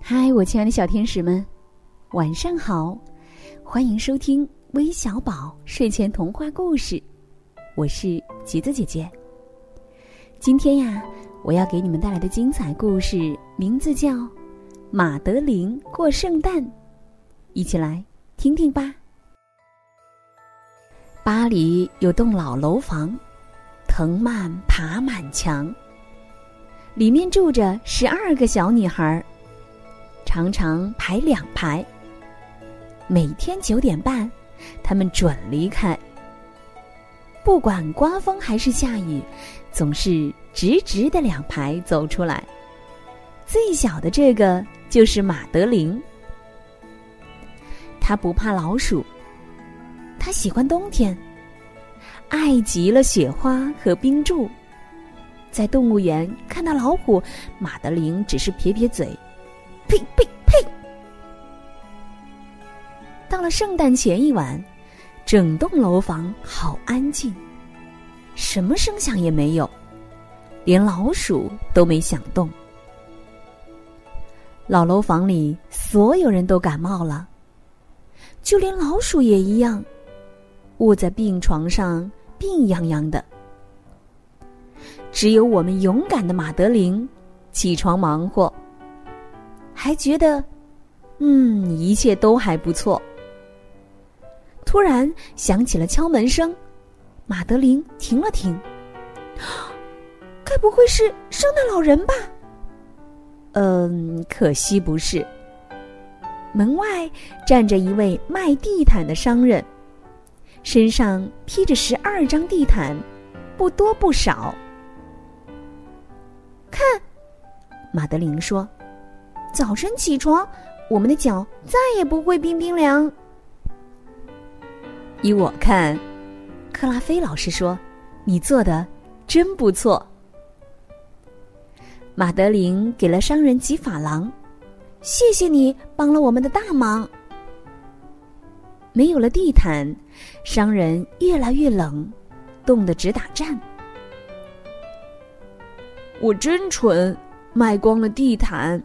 嗨，我亲爱的小天使们，晚上好！欢迎收听微小宝睡前童话故事，我是橘子姐姐。今天呀，我要给你们带来的精彩故事名字叫《马德琳过圣诞》，一起来听听吧。巴黎有栋老楼房，藤蔓爬满墙，里面住着十二个小女孩儿。常常排两排。每天九点半，他们准离开。不管刮风还是下雨，总是直直的两排走出来。最小的这个就是马德琳，他不怕老鼠，他喜欢冬天，爱极了雪花和冰柱。在动物园看到老虎，马德琳只是撇撇嘴。呸呸呸！到了圣诞前一晚，整栋楼房好安静，什么声响也没有，连老鼠都没响动。老楼房里所有人都感冒了，就连老鼠也一样，卧在病床上病殃殃的。只有我们勇敢的马德琳起床忙活。还觉得，嗯，一切都还不错。突然响起了敲门声，马德琳停了停，该不会是圣诞老人吧？嗯，可惜不是。门外站着一位卖地毯的商人，身上披着十二张地毯，不多不少。看，马德琳说。早晨起床，我们的脚再也不会冰冰凉。依我看，克拉菲老师说：“你做的真不错。”马德琳给了商人几法郎，谢谢你帮了我们的大忙。没有了地毯，商人越来越冷，冻得直打颤。我真蠢，卖光了地毯。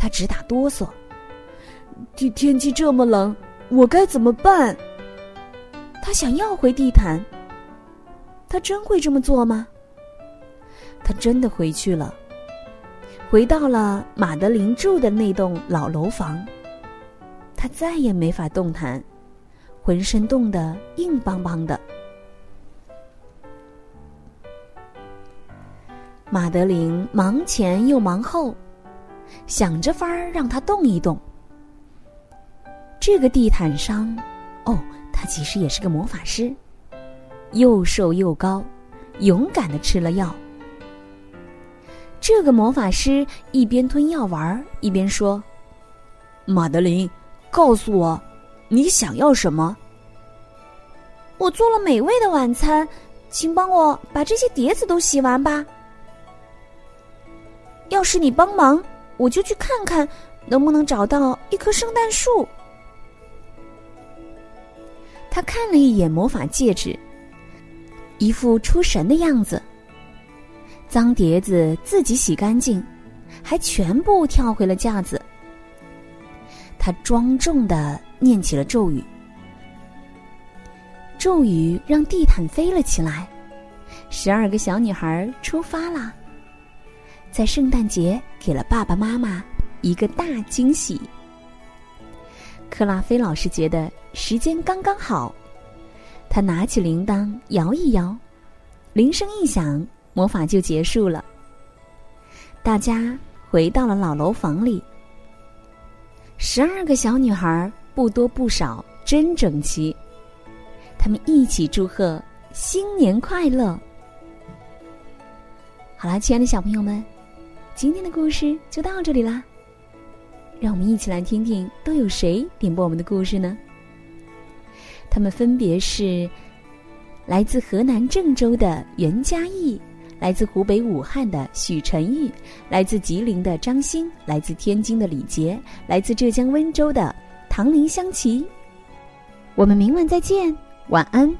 他直打哆嗦。天天气这么冷，我该怎么办？他想要回地毯。他真会这么做吗？他真的回去了，回到了马德琳住的那栋老楼房。他再也没法动弹，浑身冻得硬邦邦的。马德琳忙前又忙后。想着法儿让他动一动。这个地毯商，哦，他其实也是个魔法师，又瘦又高，勇敢的吃了药。这个魔法师一边吞药丸儿一边说：“马德琳，告诉我，你想要什么？我做了美味的晚餐，请帮我把这些碟子都洗完吧。要是你帮忙。”我就去看看，能不能找到一棵圣诞树。他看了一眼魔法戒指，一副出神的样子。脏碟子自己洗干净，还全部跳回了架子。他庄重的念起了咒语，咒语让地毯飞了起来，十二个小女孩出发啦。在圣诞节给了爸爸妈妈一个大惊喜。克拉菲老师觉得时间刚刚好，他拿起铃铛摇一摇，铃声一响，魔法就结束了。大家回到了老楼房里，十二个小女孩不多不少，真整齐。他们一起祝贺新年快乐。好啦，亲爱的小朋友们。今天的故事就到这里啦，让我们一起来听听都有谁点播我们的故事呢？他们分别是来自河南郑州的袁嘉义，来自湖北武汉的许晨玉，来自吉林的张欣，来自天津的李杰，来自浙江温州的唐林香琪。我们明晚再见，晚安。